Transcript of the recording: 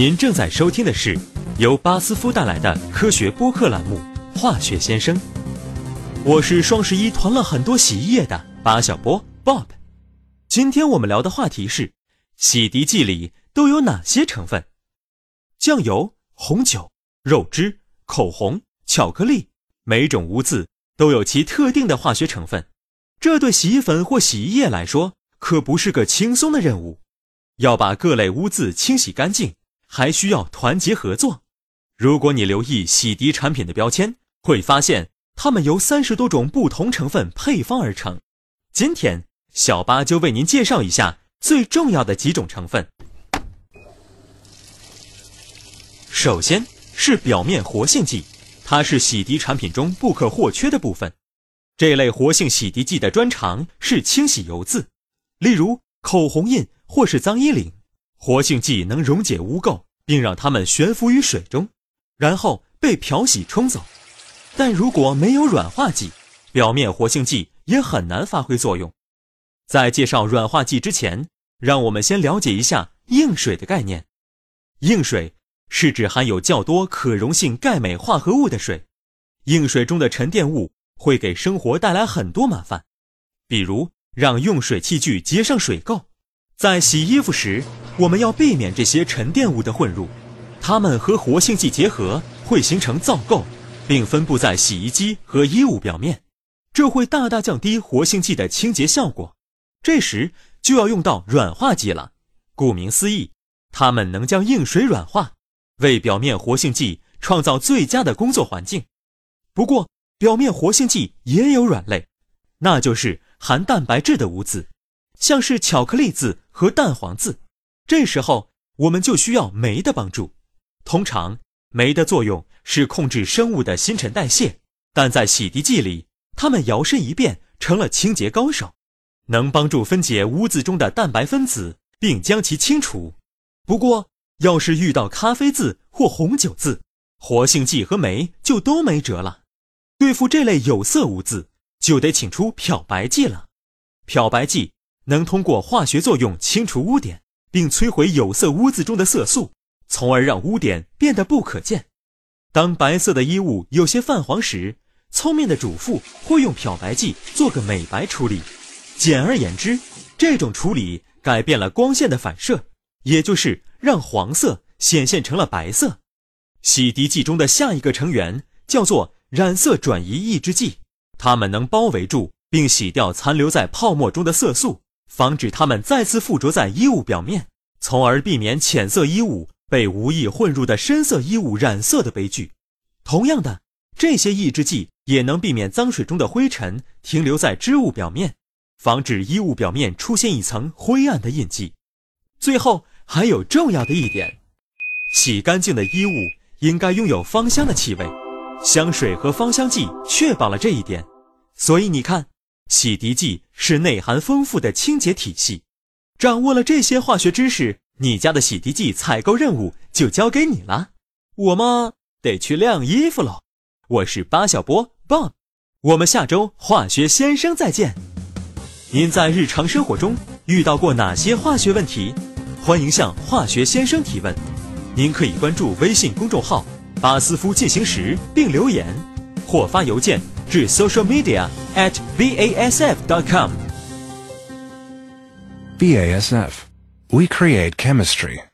您正在收听的是由巴斯夫带来的科学播客栏目《化学先生》。我是双十一囤了很多洗衣液的巴小波 Bob。今天我们聊的话题是：洗涤剂里都有哪些成分？酱油、红酒、肉汁、口红、巧克力，每种污渍都有其特定的化学成分。这对洗衣粉或洗衣液来说可不是个轻松的任务，要把各类污渍清洗干净。还需要团结合作。如果你留意洗涤产品的标签，会发现它们由三十多种不同成分配方而成。今天，小八就为您介绍一下最重要的几种成分。首先是表面活性剂，它是洗涤产品中不可或缺的部分。这类活性洗涤剂的专长是清洗油渍，例如口红印或是脏衣领。活性剂能溶解污垢，并让它们悬浮于水中，然后被漂洗冲走。但如果没有软化剂，表面活性剂也很难发挥作用。在介绍软化剂之前，让我们先了解一下硬水的概念。硬水是指含有较多可溶性钙镁化合物的水。硬水中的沉淀物会给生活带来很多麻烦，比如让用水器具结上水垢。在洗衣服时，我们要避免这些沉淀物的混入，它们和活性剂结合会形成皂垢，并分布在洗衣机和衣物表面，这会大大降低活性剂的清洁效果。这时就要用到软化剂了。顾名思义，它们能将硬水软化，为表面活性剂创造最佳的工作环境。不过，表面活性剂也有软肋，那就是含蛋白质的污渍。像是巧克力渍和蛋黄渍，这时候我们就需要酶的帮助。通常，酶的作用是控制生物的新陈代谢，但在洗涤剂里，它们摇身一变成了清洁高手，能帮助分解污渍中的蛋白分子，并将其清除。不过，要是遇到咖啡渍或红酒渍，活性剂和酶就都没辙了。对付这类有色污渍，就得请出漂白剂了。漂白剂。能通过化学作用清除污点，并摧毁有色污渍中的色素，从而让污点变得不可见。当白色的衣物有些泛黄时，聪明的主妇会用漂白剂做个美白处理。简而言之，这种处理改变了光线的反射，也就是让黄色显现成了白色。洗涤剂中的下一个成员叫做染色转移抑制剂，它们能包围住并洗掉残留在泡沫中的色素。防止它们再次附着在衣物表面，从而避免浅色衣物被无意混入的深色衣物染色的悲剧。同样的，这些抑制剂也能避免脏水中的灰尘停留在织物表面，防止衣物表面出现一层灰暗的印记。最后还有重要的一点，洗干净的衣物应该拥有芳香的气味，香水和芳香剂确保了这一点。所以你看。洗涤剂是内涵丰富的清洁体系，掌握了这些化学知识，你家的洗涤剂采购任务就交给你了。我嘛得去晾衣服喽。我是巴小波 Bob，我们下周化学先生再见。您在日常生活中遇到过哪些化学问题？欢迎向化学先生提问。您可以关注微信公众号“巴斯夫进行时”并留言，或发邮件。至 social media at basf.com. BASF. We create chemistry.